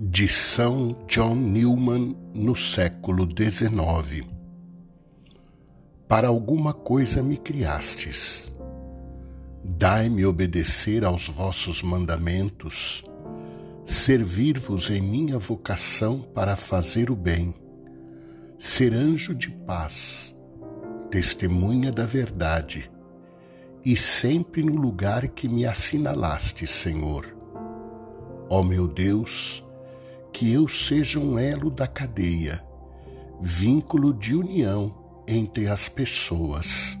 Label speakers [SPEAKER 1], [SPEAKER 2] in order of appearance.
[SPEAKER 1] de São John Newman no século XIX. Para alguma coisa me criastes. Dai-me obedecer aos vossos mandamentos, servir-vos em minha vocação para fazer o bem, ser anjo de paz, testemunha da verdade, e sempre no lugar que me assinalaste, Senhor. Ó meu Deus, que eu seja um elo da cadeia, vínculo de união entre as pessoas.